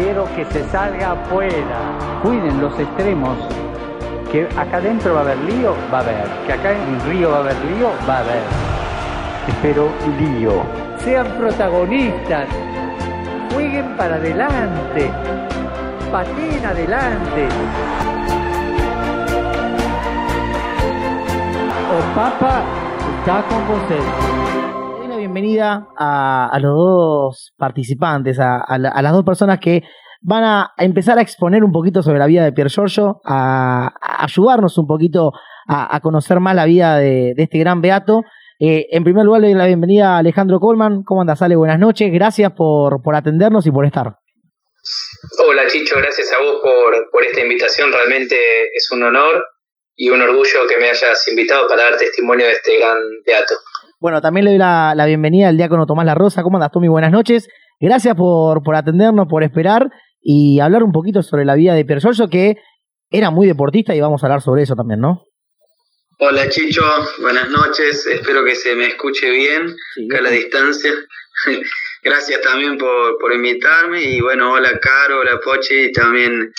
Quiero que se salga afuera. Cuiden los extremos. Que acá adentro va a haber lío, va a haber. Que acá en el río va a haber lío, va a haber. Espero lío. Sean protagonistas. Jueguen para adelante. Pateen adelante. O Papa está con vosotros bienvenida a, los dos participantes, a, a la- a las dos personas que van a empezar a exponer un poquito sobre la vida de Pier Giorgio, a, ayudarnos un poquito a, conocer más la vida de, este gran beato. Eh, en primer lugar, le doy la bienvenida a Alejandro Colman. ¿Cómo andas, Ale? Buenas noches. Gracias por, por atendernos y por estar. Hola Chicho, gracias a vos por, esta invitación. Realmente es un honor y un orgullo que me hayas invitado para dar testimonio de este gran teatro. Bueno, también le doy la, la bienvenida al diácono Tomás La Rosa. ¿Cómo andas, Tommy? Buenas noches. Gracias por, por atendernos, por esperar y hablar un poquito sobre la vida de Pier Giorgio, que era muy deportista y vamos a hablar sobre eso también, ¿no? Hola Chicho, buenas noches. Espero que se me escuche bien acá a la distancia. Gracias también por, por invitarme y bueno, hola Caro, hola Pochi y también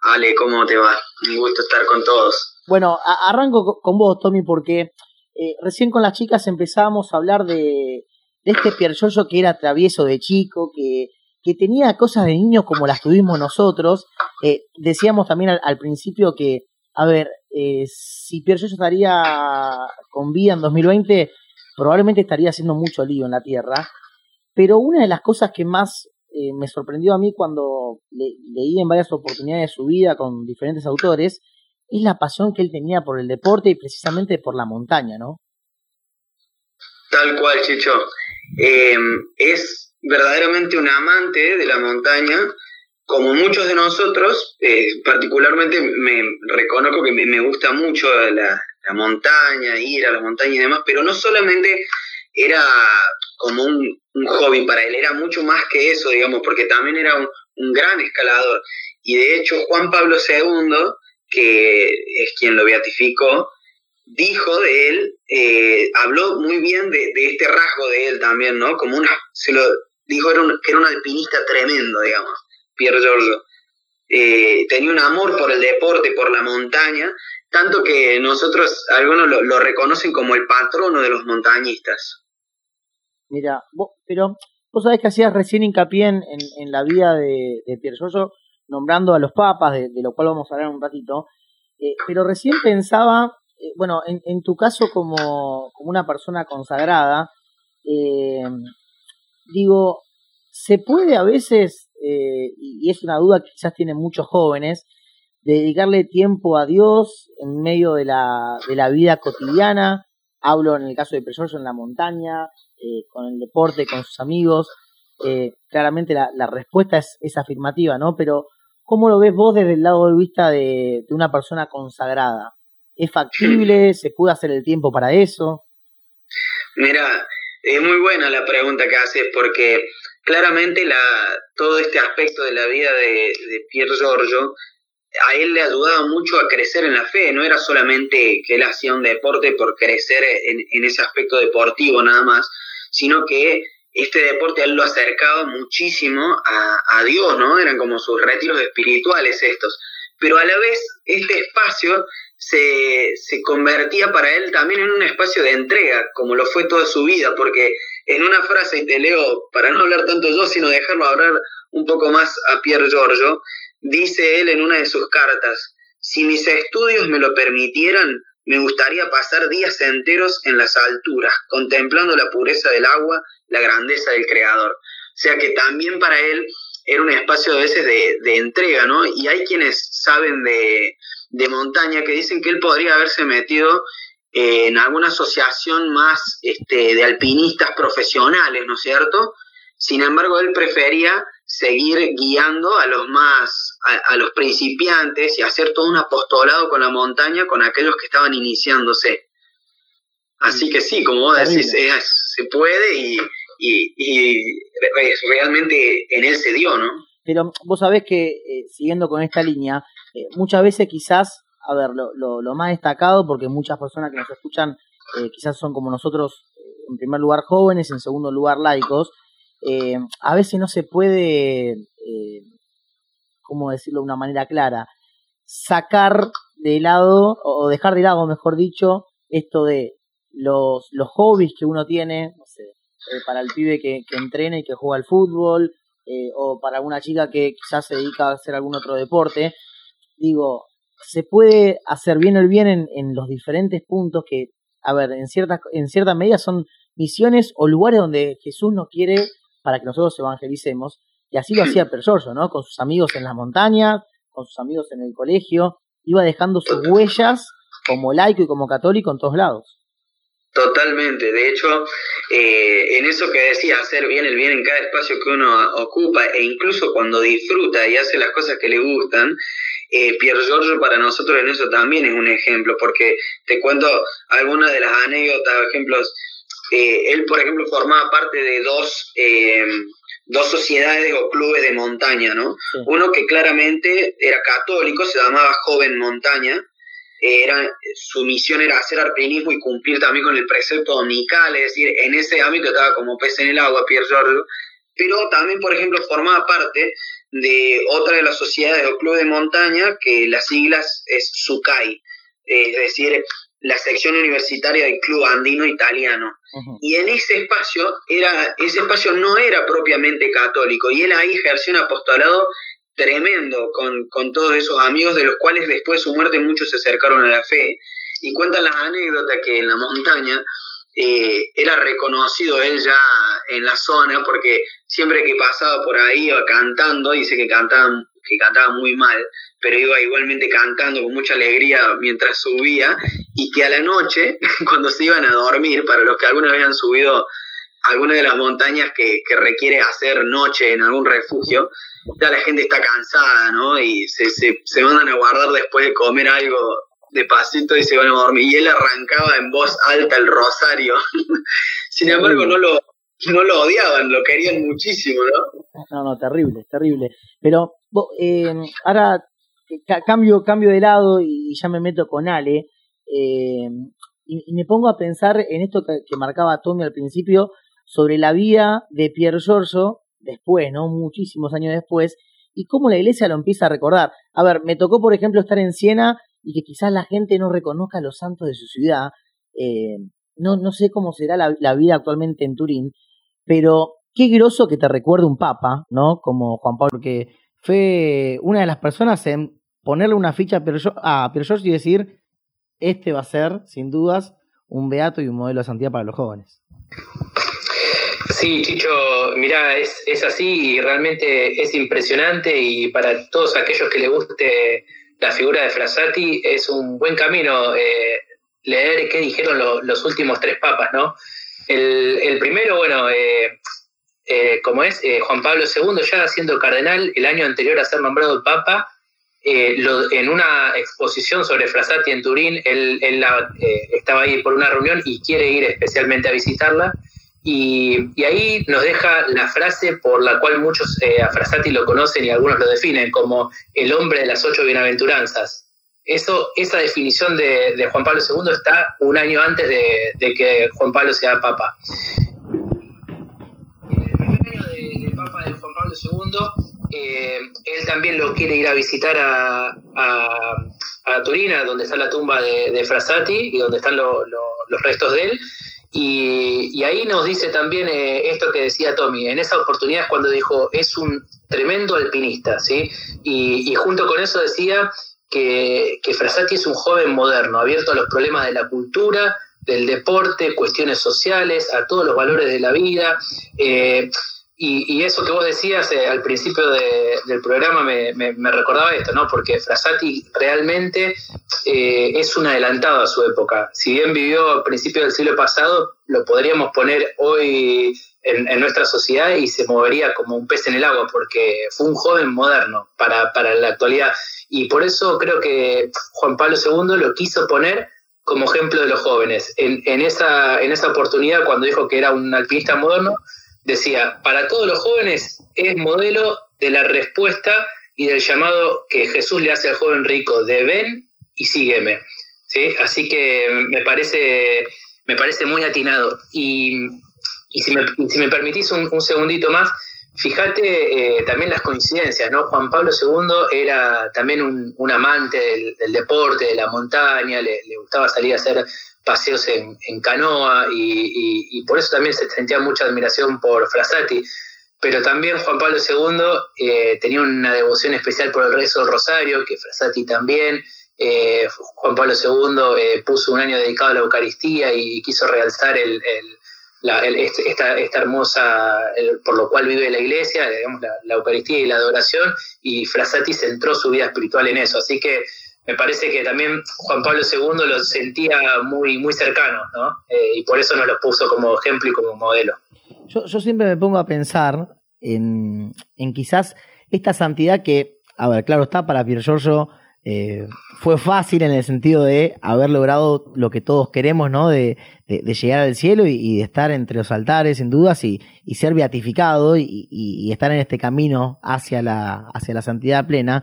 Ale, ¿cómo te va? Un gusto estar con todos. Bueno, arranco co- con vos, Tommy, porque eh, recién con las chicas empezamos a hablar de, de este Pier Giorgio que era travieso de chico, que, que tenía cosas de niño como las tuvimos nosotros. Eh, decíamos también al, al principio que, a ver, eh, si Pier Giorgio estaría con vida en 2020, probablemente estaría haciendo mucho lío en la Tierra. Pero una de las cosas que más eh, me sorprendió a mí cuando le- leí en varias oportunidades su vida con diferentes autores, es la pasión que él tenía por el deporte y precisamente por la montaña, ¿no? Tal cual, Chicho. Eh, es verdaderamente un amante de la montaña, como muchos de nosotros. eh, particularmente me reconozco que me, gusta mucho la, montaña, ir a la montaña y demás, pero no solamente era como un, un hobby para él, era mucho más que eso, digamos, porque también era un, un gran escalador. Y de hecho, Juan Pablo II, que es quien lo beatificó, dijo de él, eh, habló muy bien de, de este rasgo de él también, ¿no? Como una, se lo dijo era un- que era un alpinista tremendo, digamos, Pier Giorgio. Eh, tenía un amor por el deporte, por la montaña, tanto que nosotros, algunos lo, lo reconocen como el patrono de los montañistas. Mira, vos, pero vos sabés que hacías recién hincapié en, en- la vida de, de Pier Giorgio, nombrando a los papas, de, lo cual vamos a hablar un ratito, eh, pero recién pensaba, eh, bueno, en, tu caso como, como una persona consagrada, eh, digo, ¿se puede a veces, y es una duda que quizás tienen muchos jóvenes, dedicarle tiempo a Dios en medio de la, de la vida cotidiana? Hablo en el caso de Giorgio en la montaña, con el deporte, con sus amigos. Claramente la, la respuesta es, es afirmativa, ¿no? Pero ¿cómo lo ves vos desde el lado de vista de, de una persona consagrada? ¿Es factible? ¿Se puede hacer el tiempo para eso? Mira, es muy buena la pregunta que haces porque claramente la, todo este aspecto de la vida de, de Pier Giorgio a él le ayudaba mucho a crecer en la fe, no era solamente que él hacía un deporte por crecer en, en ese aspecto deportivo nada más, sino que este deporte a él lo acercaba muchísimo a, a Dios, ¿no? Eran como sus retiros espirituales estos. Pero a la vez este espacio se, se convertía para él también en un espacio de entrega, como lo fue toda su vida, porque en una frase, y te leo para no hablar tanto yo, sino dejarlo hablar un poco más a Pier Giorgio, dice él en una de sus cartas, si mis estudios me lo permitieran, me gustaría pasar días enteros en las alturas, contemplando la pureza del agua, la grandeza del Creador. O sea que también para él era un espacio a veces de, de entrega, ¿no? Y hay quienes saben de, de montaña que dicen que él podría haberse metido eh, en alguna asociación más este, de alpinistas profesionales, ¿no es cierto? Sin embargo, él prefería seguir guiando a los más, a, los principiantes y hacer todo un apostolado con la montaña con aquellos que estaban iniciándose. Así que sí, como vos decís, se puede y, y, realmente en él se dio, ¿no? Pero vos sabés que, eh, siguiendo con esta línea, eh, muchas veces quizás, a ver, lo, lo, lo, más destacado, porque muchas personas que nos escuchan eh, quizás son como nosotros, en primer lugar jóvenes, en segundo lugar laicos, a veces no se puede, ¿cómo decirlo de una manera clara? Sacar de lado, o dejar de lado, mejor dicho, esto de los, los hobbies que uno tiene, eh, para el pibe que, que, entrena y que juega al fútbol, eh, o para una chica que quizás se dedica a hacer algún otro deporte. Digo, se puede hacer bien el bien en, en los diferentes puntos que, a ver, en cierta, en cierta medida son misiones o lugares donde Jesús nos quiere para que nosotros evangelicemos. Y así lo hacía Persorso, ¿no? Con sus amigos en las montañas, con sus amigos en el colegio, iba dejando sus huellas como laico y como católico en todos lados. Totalmente, de hecho, eh, en eso que decía, hacer bien el bien en cada espacio que uno ocupa e incluso cuando disfruta y hace las cosas que le gustan, eh, Pier Giorgio para nosotros en eso también es un ejemplo, porque te cuento algunas de las anécdotas, ejemplos, eh, él por ejemplo formaba parte de dos, dos sociedades o clubes de montaña, ¿no? Uno que claramente era católico, se llamaba Joven Montaña, era, su misión era hacer alpinismo y cumplir también con el precepto dominical, es decir, en ese ámbito estaba como pez en el agua, Pierre Giorgio, pero también, por ejemplo, formaba parte de otra de las sociedades o club de montaña, que las siglas es SUCAI, es decir, la sección universitaria del Club Andino Italiano. Y en ese espacio, era, ese espacio no era propiamente católico, y él ahí ejerció un apostolado tremendo con, con, todos esos amigos de los cuales después de su muerte muchos se acercaron a la fe y cuentan las anécdotas que en la montaña eh, era reconocido él ya en la zona porque siempre que pasaba por ahí iba cantando, dice que cantaba, que cantaba muy mal, pero iba igualmente cantando con mucha alegría mientras subía y que a la noche, cuando se iban a dormir, para los que alguna vez han subido alguna de las montañas que, que requiere hacer noche en algún refugio, ya la gente está cansada, ¿no? Y se, se, se mandan a guardar después de comer algo de pasito y se van a dormir. Y él arrancaba en voz alta el rosario. Sin embargo, no lo, no lo odiaban, lo querían muchísimo, ¿no? No, no, terrible, terrible. Pero eh, ahora cambio, cambio de lado y ya me meto con Ale. Eh, y, me pongo a pensar en esto que, que marcaba Tommy al principio sobre la vida de Pierre Giorgio después, ¿no? Muchísimos años después, y cómo la iglesia lo empieza a recordar. A ver, me tocó, por ejemplo, estar en Siena y que quizás la gente no reconozca a los santos de su ciudad. Eh, no, no sé cómo será la, vida actualmente en Turín, pero qué groso que te recuerde un papa, ¿no? Como Juan Pablo, que fue una de las personas en ponerle una ficha a Pierre y decir, este va a ser, sin dudas, un beato y un modelo de santidad para los jóvenes. Sí, Chicho, mira, es, es así y realmente es impresionante y para todos aquellos que les guste la figura de Frassati es un buen camino eh, leer qué dijeron los últimos tres papas, ¿no? El, primero, bueno, eh, eh, como es Juan Pablo II, ya siendo cardenal el año anterior a ser nombrado papa, en una exposición sobre Frassati en Turín, él, él estaba ahí por una reunión y quiere ir especialmente a visitarla y, ahí nos deja la frase por la cual muchos eh, a Frassati lo conocen y algunos lo definen como el hombre de las ocho bienaventuranzas. Eso, esa definición de, Juan Pablo II está un año antes de, que Juan Pablo sea papa. En el primer año de, papa de Juan Pablo II, eh, él también lo quiere ir a visitar a, a, Turina, donde está la tumba de, Frassati y donde están los restos de él. Y, ahí nos dice también eh, esto que decía Tommy, en esa oportunidad es cuando dijo, es un tremendo alpinista, ¿sí? Y, junto con eso decía que, que Frassati es un joven moderno, abierto a los problemas de la cultura, del deporte, cuestiones sociales, a todos los valores de la vida. Eh, y, eso que vos decías eh, al principio del programa me, recordaba esto, ¿no? Porque Frassati realmente eh, es un adelantado a su época. Si bien vivió a principios del siglo pasado, lo podríamos poner hoy en, nuestra sociedad y se movería como un pez en el agua, porque fue un joven moderno para, para la actualidad. Y por eso creo que Juan Pablo II lo quiso poner como ejemplo de los jóvenes. En, en, esa, en esa oportunidad, cuando dijo que era un alpinista moderno, decía, para todos los jóvenes es modelo de la respuesta y del llamado que Jesús le hace al joven rico de ven y sígueme. ¿Sí? Así que me parece, me parece muy atinado. Y y si me, si me permitís un, segundito más, fíjate eh, también las coincidencias, ¿no? Juan Pablo II era también un, amante del, deporte, de la montaña, le, gustaba salir a hacer paseos en, canoa y, por eso también se sentía mucha admiración por Frassati. Pero también Juan Pablo II eh, tenía una devoción especial por el rezo del Rosario, que Frassati también. Eh, Juan Pablo II puso un año dedicado a la Eucaristía y quiso realzar la, este, esta, hermosa, por lo cual vive la iglesia, digamos, la, Eucaristía y la adoración, y Frassati centró su vida espiritual en eso. Así que me parece que también Juan Pablo II lo sentía muy, muy cercano, ¿no? Eh, y por eso nos lo puso como ejemplo y como modelo. Yo, siempre me pongo a pensar en, en quizás esta santidad que, a ver, claro está, para Pier Giorgio eh, fue fácil en el sentido de haber logrado lo que todos queremos, ¿no? De, llegar al cielo y, de estar entre los altares, sin dudas, y, ser beatificado y, estar en este camino hacia la, hacia la santidad plena.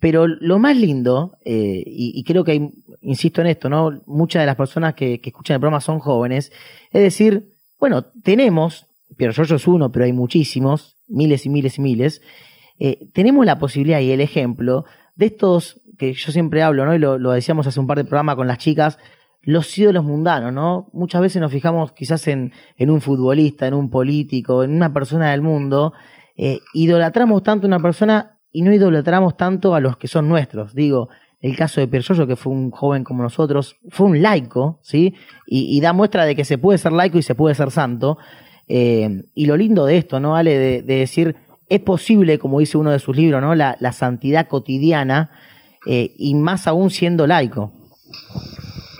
Pero lo más lindo, eh, y, creo que hay, insisto en esto, ¿no? Muchas de las personas que, escuchan el programa son jóvenes, es decir, bueno, tenemos, pero yo es uno, pero hay muchísimos, miles y miles y miles, eh, tenemos la posibilidad y el ejemplo de estos que yo siempre hablo, ¿no? Y lo, decíamos hace un par de programas con las chicas, los ídolos mundanos, ¿no? Muchas veces nos fijamos quizás en, un futbolista, en un político, en una persona del mundo, eh, idolatramos tanto a una persona y no idolatramos tanto a los que son nuestros. Digo, el caso de Pierre que fue un joven como nosotros, fue un laico, ¿sí? Y, da muestra de que se puede ser laico y se puede ser santo. Eh, y lo lindo de esto, ¿no? Vale, de, de decir, es posible, como dice uno de sus libros, ¿no? la, santidad cotidiana eh, y más aún siendo laico.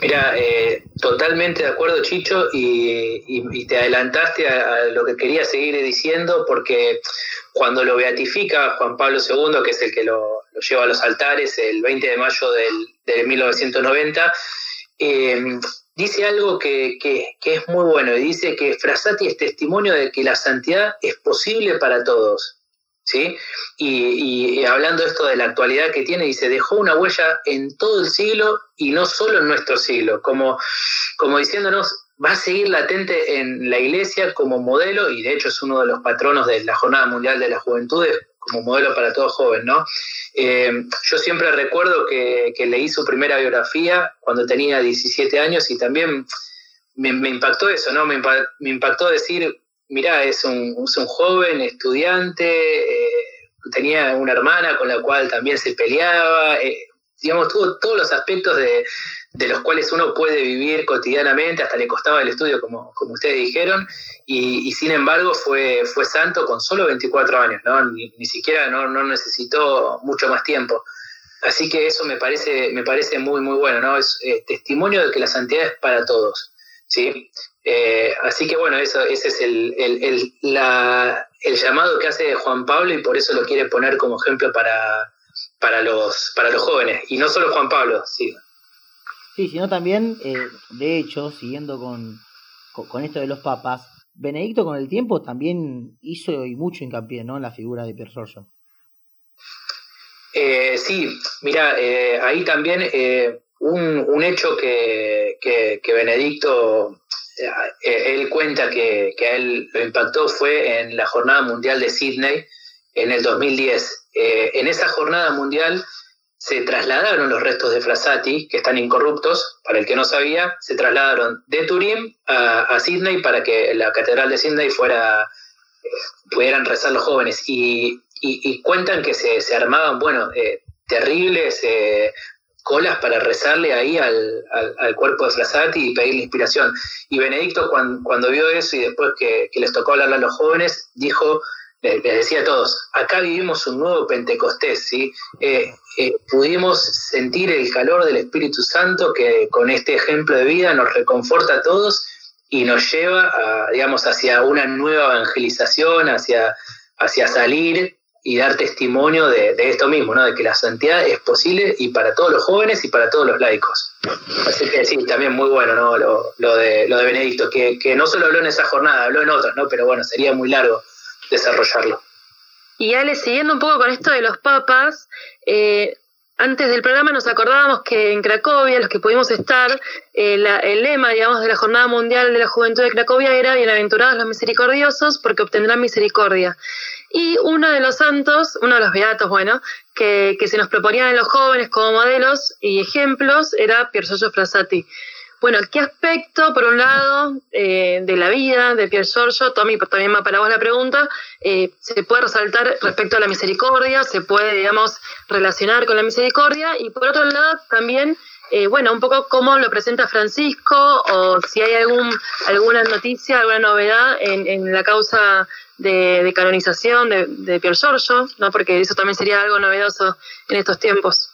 Mira, eh, totalmente de acuerdo, Chicho, y, te adelantaste a, lo que quería seguir diciendo, porque cuando lo beatifica Juan Pablo II, que es el que lo, lleva a los altares el 20 de mayo del, de 1990, eh, dice algo que, es muy bueno, y dice que Frassati es testimonio de que la santidad es posible para todos. ¿Sí? Y, hablando esto de la actualidad que tiene, dice, dejó una huella en todo el siglo y no solo en nuestro siglo, como, como diciéndonos, va a seguir latente en la iglesia como modelo, y de hecho es uno de los patronos de la Jornada Mundial de la Juventud, como modelo para todo joven, ¿no? Eh, yo siempre recuerdo que, leí su primera biografía cuando tenía 17 años y también me, impactó eso, ¿no? Me impactó decir, mirá, es un, un joven estudiante, eh, tenía una hermana con la cual también se peleaba, eh, digamos, tuvo todos los aspectos de, los cuales uno puede vivir cotidianamente, hasta le costaba el estudio, como, como ustedes dijeron, y, sin embargo fue, fue santo con solo 24 años, ¿no? ni, siquiera no, no, necesitó mucho más tiempo. Así que eso me parece, me parece muy, muy bueno, ¿no? Es eh, testimonio de que la santidad es para todos. ¿Sí? Eh, así que bueno, eso, ese es el, el, el, llamado que hace Juan Pablo y por eso lo quiere poner como ejemplo para, para, los, para los jóvenes. Y no solo Juan Pablo, sí. Sí, sino también, eh, de hecho, siguiendo con, con, esto de los papas, Benedicto con el tiempo también hizo y mucho hincapié ¿no? en la figura de Pier Giorgio. Eh, sí, mira, ahí también un, un hecho que, que, Benedicto, eh, él cuenta que, que, a él lo impactó fue en la Jornada Mundial de Sydney en el 2010. Eh, en esa jornada mundial se trasladaron los restos de Frassati, que están incorruptos, para el que no sabía, se trasladaron de Turín a, a Sydney para que la catedral de Sydney fuera, eh, pudieran rezar los jóvenes. Y, y, cuentan que se, se armaban, bueno, terribles colas para rezarle ahí al, al, cuerpo de Frassati y pedirle inspiración. Y Benedicto cuando, vio eso y después que, les tocó hablarle a los jóvenes, dijo, les, decía a todos, acá vivimos un nuevo Pentecostés, ¿sí? Eh, eh, pudimos sentir el calor del Espíritu Santo que con este ejemplo de vida nos reconforta a todos y nos lleva, a, digamos, hacia una nueva evangelización, hacia, hacia salir y dar testimonio de, esto mismo, ¿no? de que la santidad es posible y para todos los jóvenes y para todos los laicos. Así que sí, también muy bueno ¿no? lo, lo de, lo de Benedicto, que, que no solo habló en esa jornada, habló en otras, ¿no? pero bueno, sería muy largo desarrollarlo. Y Ale, siguiendo un poco con esto de los papas, eh, antes del programa nos acordábamos que en Cracovia, los que pudimos estar, eh, el lema, digamos, de la Jornada Mundial de la Juventud de Cracovia era Bienaventurados los misericordiosos porque obtendrán misericordia. Y uno de los santos, uno de los beatos, bueno, que, que se nos proponían en los jóvenes como modelos y ejemplos era Pier Giorgio Frassati. Bueno, ¿qué aspecto, por un lado, eh, de la vida de Pier Giorgio, Tommy, también va para vos la pregunta, eh, se puede resaltar respecto a la misericordia, se puede, digamos, relacionar con la misericordia, y por otro lado, también, eh, bueno, un poco cómo lo presenta Francisco, o si hay algún, alguna noticia, alguna novedad en, en la causa de, canonización de, de Pier Giorgio, ¿no? porque eso también sería algo novedoso en estos tiempos.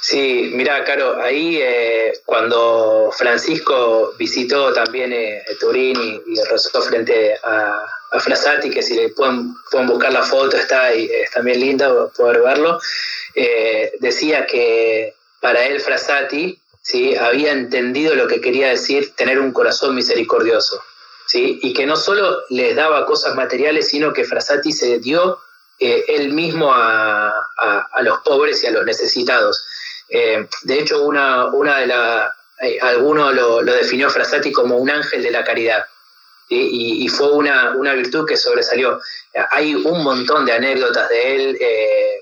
Sí, mira, Caro, ahí eh, cuando Francisco visitó también eh, Turín y, y, rezó frente a, a Frassati, que si le pueden, buscar la foto, está, y, es también linda poder verlo, eh, decía que para él Frassati ¿sí? había entendido lo que quería decir tener un corazón misericordioso, ¿sí? y que no solo les daba cosas materiales, sino que Frassati se dio eh, él mismo a, a, los pobres y a los necesitados. Eh, de hecho, una, una de las, eh, alguno lo, lo, definió Frassati como un ángel de la caridad. Y, y, fue una, una, virtud que sobresalió. Hay un montón de anécdotas de él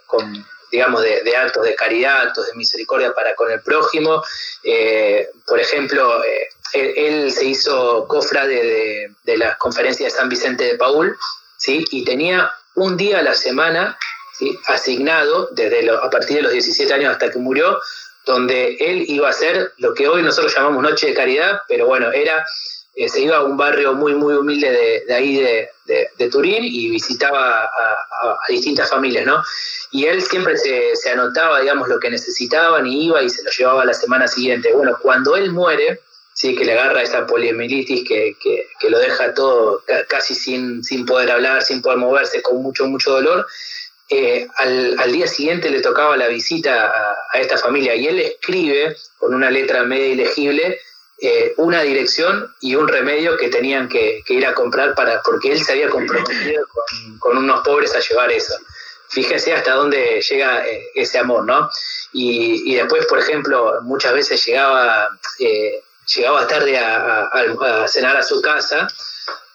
con, digamos, de, de, actos de caridad, actos de misericordia para con el prójimo. por ejemplo, él, él, se hizo cofra de, de, de las conferencias de San Vicente de Paul, ¿sí? y tenía un día a la semana asignado desde a partir de los 17 años hasta que murió, donde él iba a hacer lo que hoy nosotros llamamos Noche de Caridad, pero bueno, era eh, se iba a un barrio muy, muy humilde de, ahí de, de, Turín y visitaba a, distintas familias, ¿no? Y él siempre se, se, anotaba, digamos, lo que necesitaban y iba y se lo llevaba la semana siguiente. Bueno, cuando él muere, sí, que le agarra esa poliomielitis que, que, que, lo deja todo casi sin, sin poder hablar, sin poder moverse, con mucho, mucho dolor. Eh, al, al, día siguiente le tocaba la visita a, a, esta familia y él escribe con una letra media ilegible eh, una dirección y un remedio que tenían que, que, ir a comprar para porque él se había comprometido con, con unos pobres a llevar eso. Fíjense hasta dónde llega eh, ese amor, ¿no? Y, y, después, por ejemplo, muchas veces llegaba eh, llegaba tarde a, cenar a su casa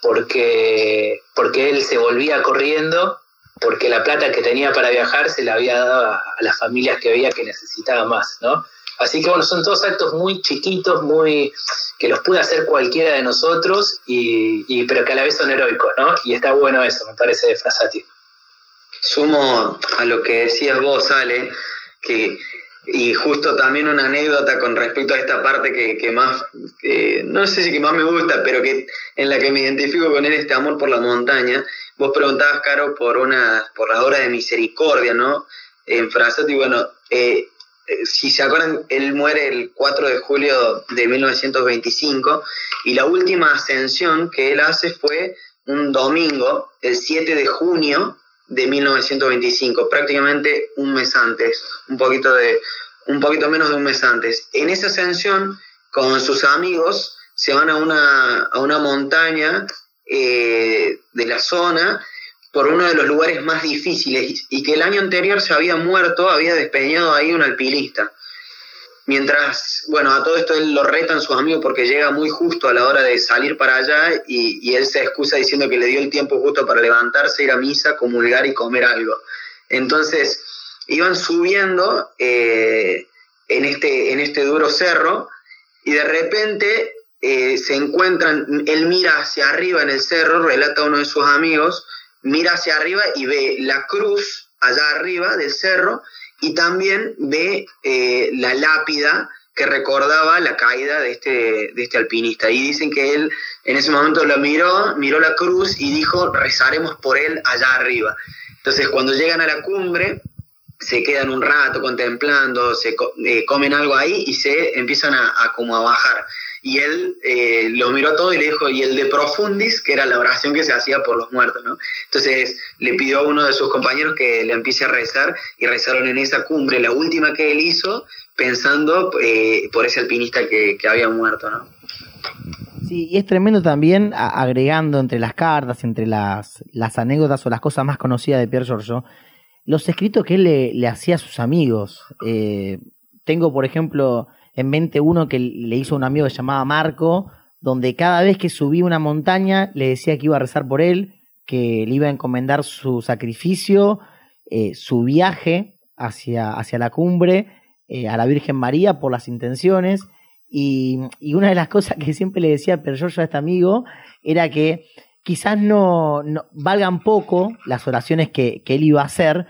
porque, porque él se volvía corriendo porque la plata que tenía para viajar se la había dado a, las familias que veía que necesitaban más, ¿no? Así que bueno, son todos actos muy chiquitos, muy que los puede hacer cualquiera de nosotros, y, pero que a la vez son heroicos, ¿no? Y está bueno eso, me parece, de Frasati. Sumo a lo que decías vos, Ale, que y justo también una anécdota con respecto a esta parte que, que más, eh, no sé si que más me gusta, pero que en la que me identifico con él, este amor por la montaña. Vos preguntabas, Caro, por, una, por la obra de misericordia, ¿no? En Frasati, bueno, eh, si se acuerdan, él muere el 4 de julio de 1925 y la última ascensión que él hace fue un domingo, el 7 de junio de 1925, prácticamente un mes antes, un poquito, de, un poquito menos de un mes antes. En esa ascensión, con sus amigos, se van a una, a una montaña eh, de la zona por uno de los lugares más difíciles y que el año anterior se había muerto, había despeñado ahí un alpinista. Mientras, bueno, a todo esto él lo retan sus amigos porque llega muy justo a la hora de salir para allá y, él se excusa diciendo que le dio el tiempo justo para levantarse, ir a misa, comulgar y comer algo. Entonces, iban subiendo eh, en, este, en este duro cerro y de repente eh, se encuentran, él mira hacia arriba en el cerro, relata a uno de sus amigos, mira hacia arriba y ve la cruz allá arriba del cerro y también ve eh, la lápida que recordaba la caída de este, de este alpinista. Y dicen que él en ese momento lo miró, miró la cruz y dijo, rezaremos por él allá arriba. Entonces cuando llegan a la cumbre, se quedan un rato contemplando, se eh, comen algo ahí y se empiezan a, como a bajar. Y él eh, lo miró todo y le dijo, y el de profundis, que era la oración que se hacía por los muertos, ¿no? Entonces le pidió a uno de sus compañeros que le empiece a rezar y rezaron en esa cumbre, la última que él hizo, pensando eh, por ese alpinista que, que había muerto, ¿no? Sí, y es tremendo también agregando entre las cartas, entre las, las anécdotas o las cosas más conocidas de Pierre Giorgio, los escritos que él le, hacía a sus amigos. Eh, tengo, por ejemplo, en mente uno que le hizo un amigo que se llamaba Marco, donde cada vez que subía una montaña le decía que iba a rezar por él, que le iba a encomendar su sacrificio, eh, su viaje hacia, hacia la cumbre, eh, a la Virgen María por las intenciones. Y, una de las cosas que siempre le decía yo a este amigo era que quizás no, valgan poco las oraciones que, él iba a hacer,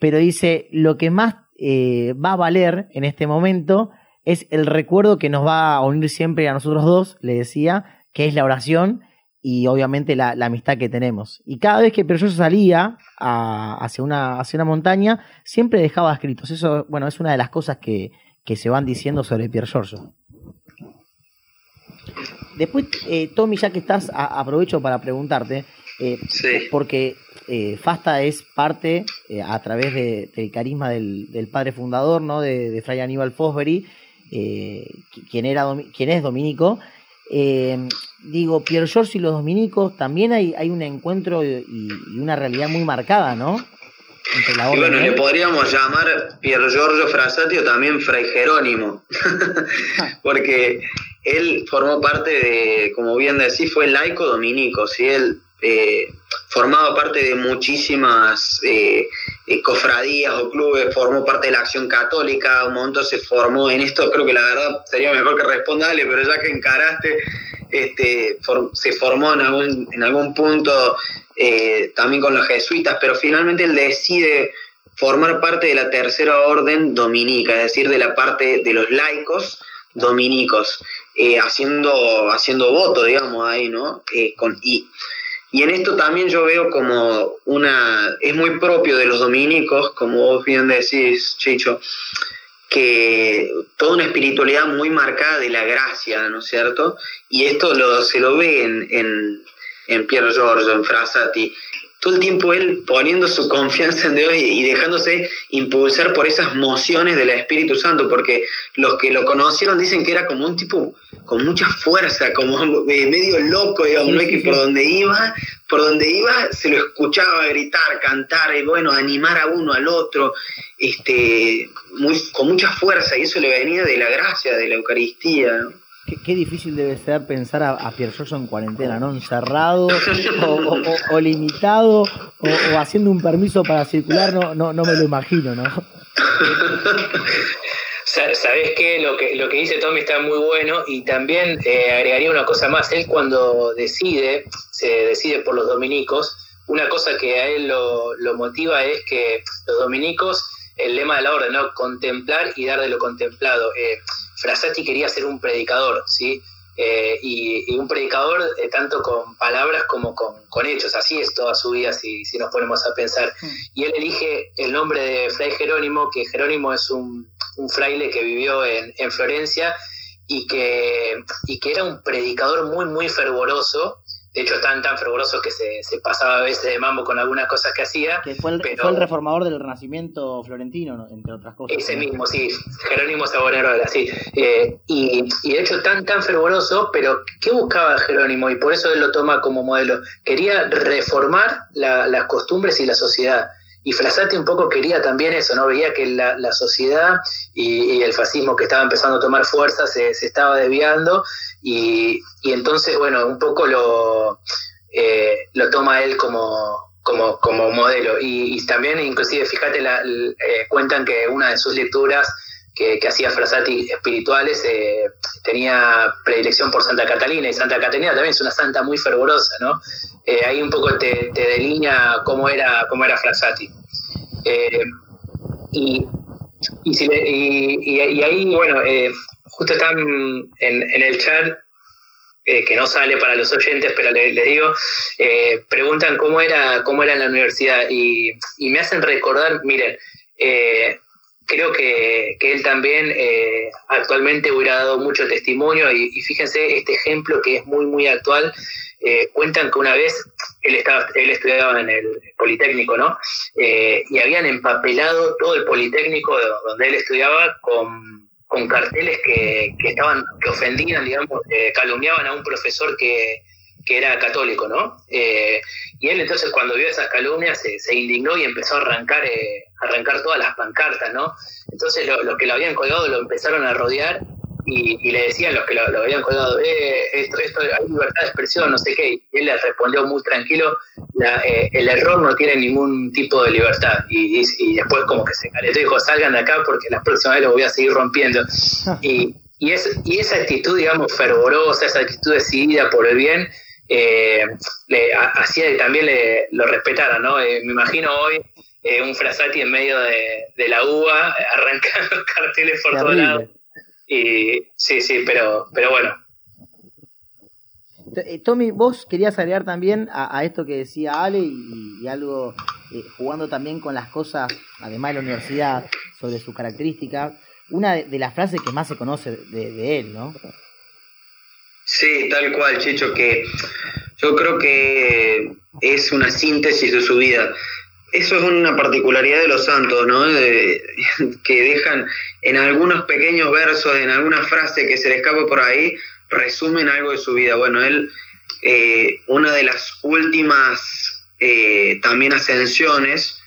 pero dice, lo que más eh, va a valer en este momento es el recuerdo que nos va a unir siempre a nosotros dos, le decía, que es la oración y obviamente la, amistad que tenemos. Y cada vez que yo salía hacia, una, montaña, siempre dejaba escritos. Eso, bueno, es una de las cosas que, que se van diciendo sobre Pierre Giorgio. Después, eh, Tommy, ya que estás, aprovecho para preguntarte, eh, porque eh, Fasta es parte, eh, a través del carisma del, padre fundador, ¿no? de, Fray Aníbal Fosbury, quien, era, quien es dominico. digo, Pierre George y los dominicos, también hay, hay un encuentro y, una realidad muy marcada, ¿no? Y bueno, le podríamos llamar Pier Giorgio Frassati o también Fray Jerónimo, ah. porque él formó parte de, como bien decís, fue laico dominico, ¿sí? él eh, formaba parte de muchísimas eh, eh, cofradías o clubes, formó parte de la acción católica, un momento se formó en esto, creo que la verdad sería mejor que responderle, pero ya que encaraste, este, se formó en algún, en algún punto también con los jesuitas, pero finalmente él decide formar parte de la tercera orden dominica, es decir, de la parte de los laicos dominicos. Eh, haciendo, haciendo voto, digamos, ahí, ¿no? Eh, con, y, y en esto también yo veo como una, es muy propio de los dominicos, como vos bien decís, Chicho, que toda una espiritualidad muy marcada de la gracia, ¿no es cierto? Y esto se lo ve en, en, en Giorgio, en Frassati, todo el tiempo él poniendo su confianza en Dios y, dejándose impulsar por esas mociones del Espíritu Santo, porque los que lo conocieron dicen que era como un tipo con mucha fuerza, como medio loco, digamos, que por donde iba, por donde iba se lo escuchaba gritar, cantar, y bueno, animar a uno al otro, este, muy, con mucha fuerza, y eso le venía de la gracia, de la Eucaristía. Qué, difícil debe ser pensar a, a Pierre en cuarentena, ¿no? Encerrado o, limitado o, haciendo un permiso para circular, no, no, no me lo imagino, ¿no? Sabes qué? Lo que lo que dice Tommy está muy bueno y también eh, agregaría una cosa más. Él cuando decide, se decide por los dominicos, una cosa que a él lo, lo motiva es que los dominicos, el lema de la orden, ¿no? Contemplar y dar de lo contemplado. Eh, Frassati quería ser un predicador, ¿sí? Eh, y, un predicador eh, tanto con palabras como con, hechos, así es toda su vida si, si nos ponemos a pensar. Mm. Y él elige el nombre de Fray Jerónimo, que Jerónimo es un, fraile que vivió en, en Florencia y que, y que era un predicador muy, muy fervoroso de hecho tan tan fervoroso que se, pasaba a veces de mambo con algunas cosas que hacía. Que fue el, reformador del Renacimiento florentino, entre otras cosas. Ese mismo, sí, Jerónimo Savonarola, sí. Eh, y, de hecho tan tan fervoroso, pero ¿qué buscaba Jerónimo? Y por eso él lo toma como modelo. Quería reformar las costumbres y la sociedad. Y Frassati un poco quería también eso, ¿no? Veía que la, sociedad y, el fascismo que estaba empezando a tomar fuerza se, se estaba desviando y, y entonces, bueno, un poco lo, eh, lo toma él como, como, como modelo. Y, también, inclusive, fíjate, la, eh, cuentan que una de sus lecturas que, hacía Frassati espirituales eh, tenía predilección por Santa Catalina, y Santa Catalina también es una santa muy fervorosa, ¿no? ahí un poco te, delinea cómo era, cómo era Frassati. y, y, y, ahí, bueno, justo están en, el chat, eh, que no sale para los oyentes, pero les, digo, eh, preguntan cómo era, cómo era en la universidad y, me hacen recordar, miren, eh, creo que, él también eh, actualmente hubiera dado mucho testimonio y, fíjense este ejemplo que es muy, muy actual. Eh, cuentan que una vez él, estaba, él estudiaba en el Politécnico, ¿no? y habían empapelado todo el Politécnico donde él estudiaba con, carteles que, que, estaban, que ofendían, digamos, calumniaban a un profesor que, que era católico, ¿no? Eh, y él entonces cuando vio esas calumnias se, indignó y empezó a arrancar, eh, arrancar todas las pancartas, ¿no? Entonces los que lo habían colgado lo empezaron a rodear y, le decían los que lo, habían colgado, eh, esto, esto, hay libertad de expresión, no sé qué, y él les respondió muy tranquilo, eh, el error no tiene ningún tipo de libertad. Y, después como que se calentó y dijo, salgan de acá porque la próxima vez lo voy a seguir rompiendo. y, y, es, y esa actitud, digamos, fervorosa, esa actitud decidida por el bien, eh, le, hacía también le, lo respetara, ¿no? Eh, me imagino hoy eh, un Frasati en medio de, la uva, arrancando carteles por todos lados. Y sí, sí, pero, pero bueno. Tommy, vos querías agregar también a, esto que decía Ale y, algo jugando también con las cosas, además de la universidad, sobre su característica, una de, las frases que más se conoce de, de él, ¿no? Sí, tal cual, Chicho, que yo creo que es una síntesis de su vida. Eso es una particularidad de los santos, ¿no? que dejan en algunos pequeños versos, en alguna frase que se le escapa por ahí, resumen algo de su vida. Bueno, él, eh, una de las últimas eh, también ascensiones,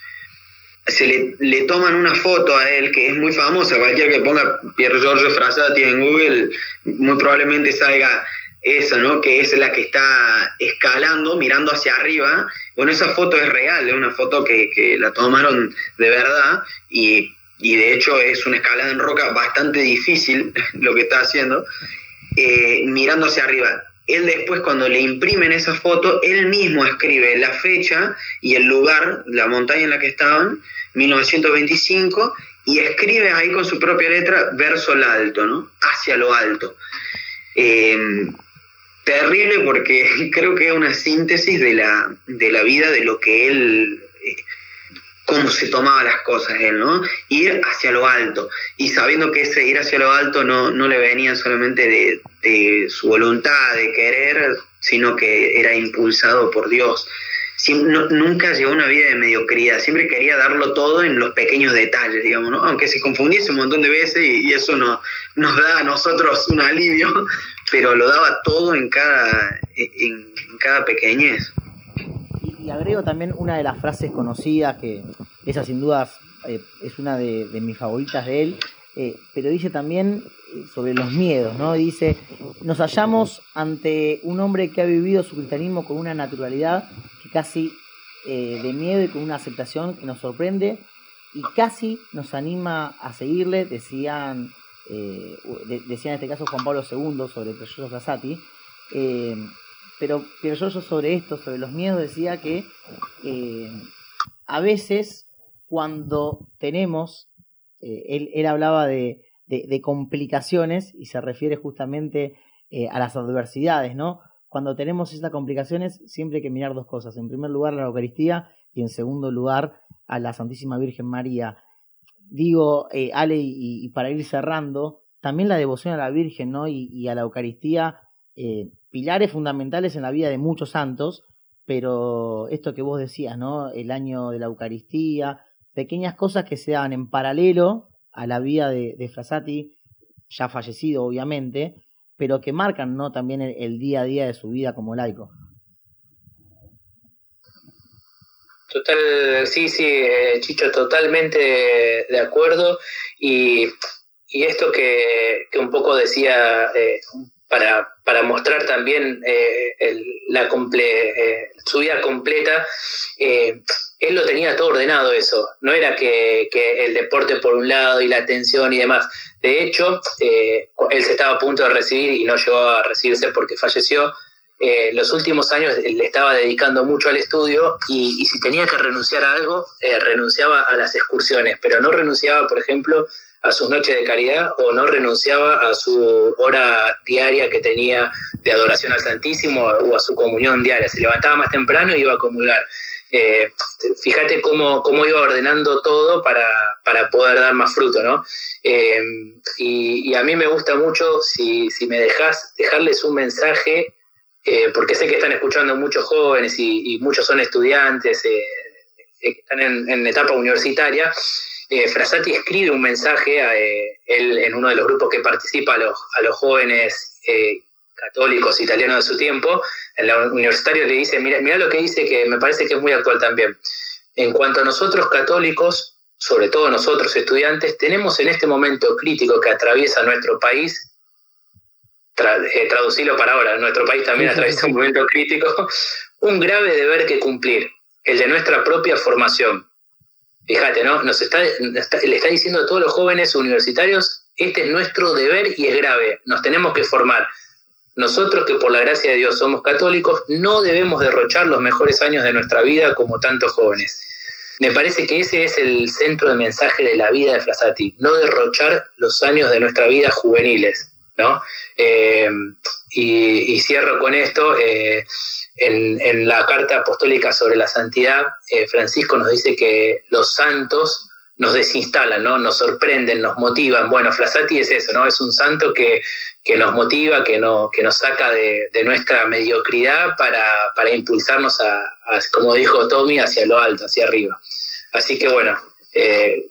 se le, toman una foto a él que es muy famosa, cualquiera que ponga Pier Giorgio Frassati en Google, muy probablemente salga esa, ¿no? Que es la que está escalando, mirando hacia arriba. Bueno, esa foto es real, es una foto que, la tomaron de verdad y, de hecho es una escalada en roca bastante difícil lo que está haciendo, eh, mirando hacia arriba. Él después cuando le imprimen esa foto, él mismo escribe la fecha y el lugar, la montaña en la que estaban, 1925, y escribe ahí con su propia letra verso al alto, ¿no? Hacia lo alto. Em, terrible porque creo que es una síntesis de la, de la vida, de lo que él, eh, cómo se tomaba las cosas él, ¿no? Ir hacia lo alto. Y sabiendo que ese ir hacia lo alto no, no le venía solamente de, su voluntad, de querer, sino que era impulsado por Dios nunca llevó una vida de mediocridad, siempre quería darlo todo en los pequeños detalles, digamos, ¿no? aunque se confundiese un montón de veces y, eso no, nos da a nosotros un alivio, pero lo daba todo en cada, en, cada pequeñez. Y, agrego también una de las frases conocidas, que esa sin dudas eh, es una de, mis favoritas de él, eh, pero dice también eh, sobre los miedos, ¿no? Dice, nos hallamos ante un hombre que ha vivido su cristianismo con una naturalidad casi eh, de miedo y con una aceptación que nos sorprende y casi nos anima a seguirle, decían, eh, decían en este caso Juan Pablo II sobre Piero Frassati, eh, pero Piero sobre esto, sobre los miedos, decía que a veces cuando tenemos, él, él, hablaba de, de, complicaciones y se refiere justamente a las adversidades, ¿no? cuando tenemos estas complicaciones, siempre hay que mirar dos cosas. En primer lugar, la Eucaristía y en segundo lugar, a la Santísima Virgen María. Digo, eh, Ale, y, para ir cerrando, también la devoción a la Virgen ¿no? y, a la Eucaristía, eh, pilares fundamentales en la vida de muchos santos, pero esto que vos decías, ¿no? El año de la Eucaristía, pequeñas cosas que se dan en paralelo a la vida de, de Frassati, ya fallecido obviamente, pero que marcan ¿no? también el, día a día de su vida como laico. Total, sí, sí, eh, Chicho, totalmente de acuerdo. Y, esto que, un poco decía, eh, para, para, mostrar también eh, la su vida completa, él lo tenía todo ordenado eso. No era que, el deporte por un lado y la atención y demás. De hecho, eh, él se estaba a punto de recibir y no llegó a recibirse porque falleció. Eh, los últimos años le estaba dedicando mucho al estudio y, si tenía que renunciar a algo, eh, renunciaba a las excursiones, pero no renunciaba, por ejemplo, a sus noches de caridad o no renunciaba a su hora diaria que tenía de adoración al Santísimo o a su comunión diaria. Se levantaba más temprano y iba a comulgar. Eh, fíjate cómo, cómo, iba ordenando todo para, para poder dar más fruto, ¿no? Eh, y, a mí me gusta mucho, si, si me dejas, dejarles un mensaje, eh, porque sé que están escuchando muchos jóvenes y, muchos son estudiantes, eh, están en, etapa universitaria. Frasati escribe un mensaje a, él, en uno de los grupos que participa a los, a los jóvenes católicos italianos de su tiempo, en la universitario le dice, mira, mira lo que dice que me parece que es muy actual también. En cuanto a nosotros católicos, sobre todo nosotros estudiantes, tenemos en este momento crítico que atraviesa nuestro país, eh, traducirlo para ahora, nuestro país también atraviesa un momento crítico, un grave deber que cumplir, el de nuestra propia formación. Fíjate, ¿no? Nos está, le está diciendo a todos los jóvenes universitarios, este es nuestro deber y es grave, nos tenemos que formar. Nosotros que por la gracia de Dios somos católicos, no debemos derrochar los mejores años de nuestra vida como tantos jóvenes. Me parece que ese es el centro de mensaje de la vida de Frasati, no derrochar los años de nuestra vida juveniles. ¿No? Eh, y, cierro con esto. Eh, en, la carta apostólica sobre la santidad, eh, Francisco nos dice que los santos nos desinstalan, ¿no? Nos sorprenden, nos motivan. Bueno, Frasati es eso, ¿no? Es un santo que, que nos motiva, que, no, que nos saca de, nuestra mediocridad para, para impulsarnos a, como dijo Tommy, hacia lo alto, hacia arriba. Así que bueno,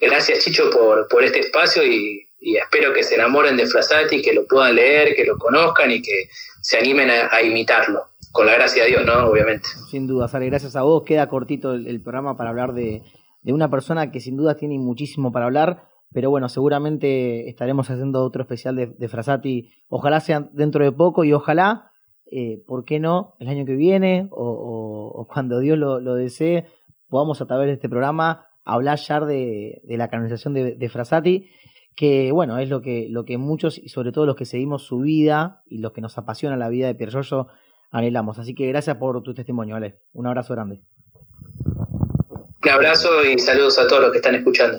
gracias Chicho por, por este espacio y, espero que se enamoren de Frasati, que lo puedan leer, que lo conozcan y que se animen a, imitarlo. Con la gracia de Dios, ¿no? Obviamente. Sin duda, Sale, gracias a vos. Queda cortito el programa para hablar de, de una persona que sin duda tiene muchísimo para hablar, pero bueno, seguramente estaremos haciendo otro especial de, Frasati, ojalá sea dentro de poco y ojalá, eh, ¿por qué no? El año que viene o, cuando Dios lo, desee, podamos a través de este programa hablar ya de, la canonización de, Frasati, que bueno, es lo que, lo que muchos y sobre todo los que seguimos su vida y los que nos apasiona la vida de Pier Giorgio anhelamos. Así que gracias por tu testimonio, Ale. Un abrazo grande. Un abrazo y saludos a todos los que están escuchando.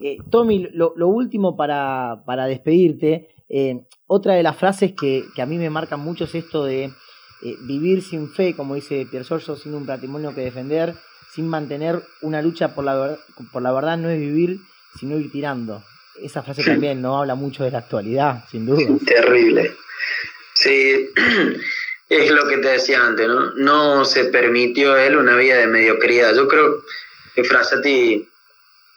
Eh, Tommy, lo, último para, para despedirte, eh, otra de las frases que, a mí me marcan mucho es esto de eh, vivir sin fe, como dice Pierre Giorgio, sin un patrimonio que defender, sin mantener una lucha por la, por la verdad, no es vivir, sino ir tirando. Esa frase también no habla mucho de la actualidad, sin duda. Terrible. Sí, es lo que te decía antes, ¿no? No se permitió él una vida de mediocridad. Yo creo que Frasati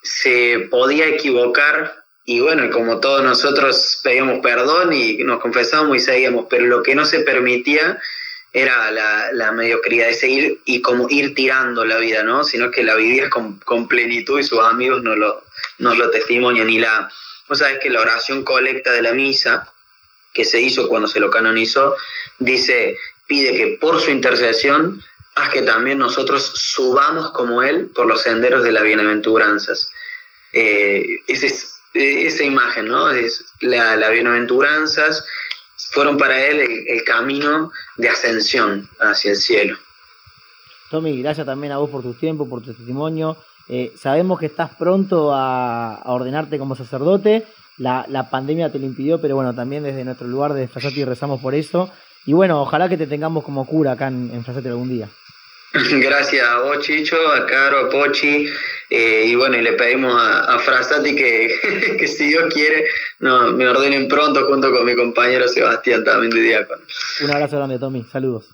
se podía equivocar y bueno, como todos nosotros pedíamos perdón y nos confesábamos y seguíamos, pero lo que no se permitía era la, mediocridad de seguir y como ir tirando la vida, ¿no? Sino que la vivía con, con plenitud y sus amigos no lo, nos lo testimonian. Y la, vos sabés que la oración colecta de la misa, que se hizo cuando se lo canonizó, dice, pide que por su intercesión haz que también nosotros subamos como Él por los senderos de las bienaventuranzas. Eh, esa imagen, ¿no? Es la, las bienaventuranzas fueron para Él el, camino de ascensión hacia el cielo. Tommy, gracias también a vos por tu tiempo, por tu testimonio. Eh, sabemos que estás pronto a, ordenarte como sacerdote. La, la, pandemia te lo impidió, pero bueno, también desde nuestro lugar de Frasati rezamos por eso. Y bueno, ojalá que te tengamos como cura acá en, en algún día. Gracias a vos, Chicho, a Caro, a Pochi, eh, y bueno, y le pedimos a, a Frasati que, que, si Dios quiere no, me ordenen pronto junto con mi compañero Sebastián también de Diácono. Un abrazo grande, Tommy, saludos.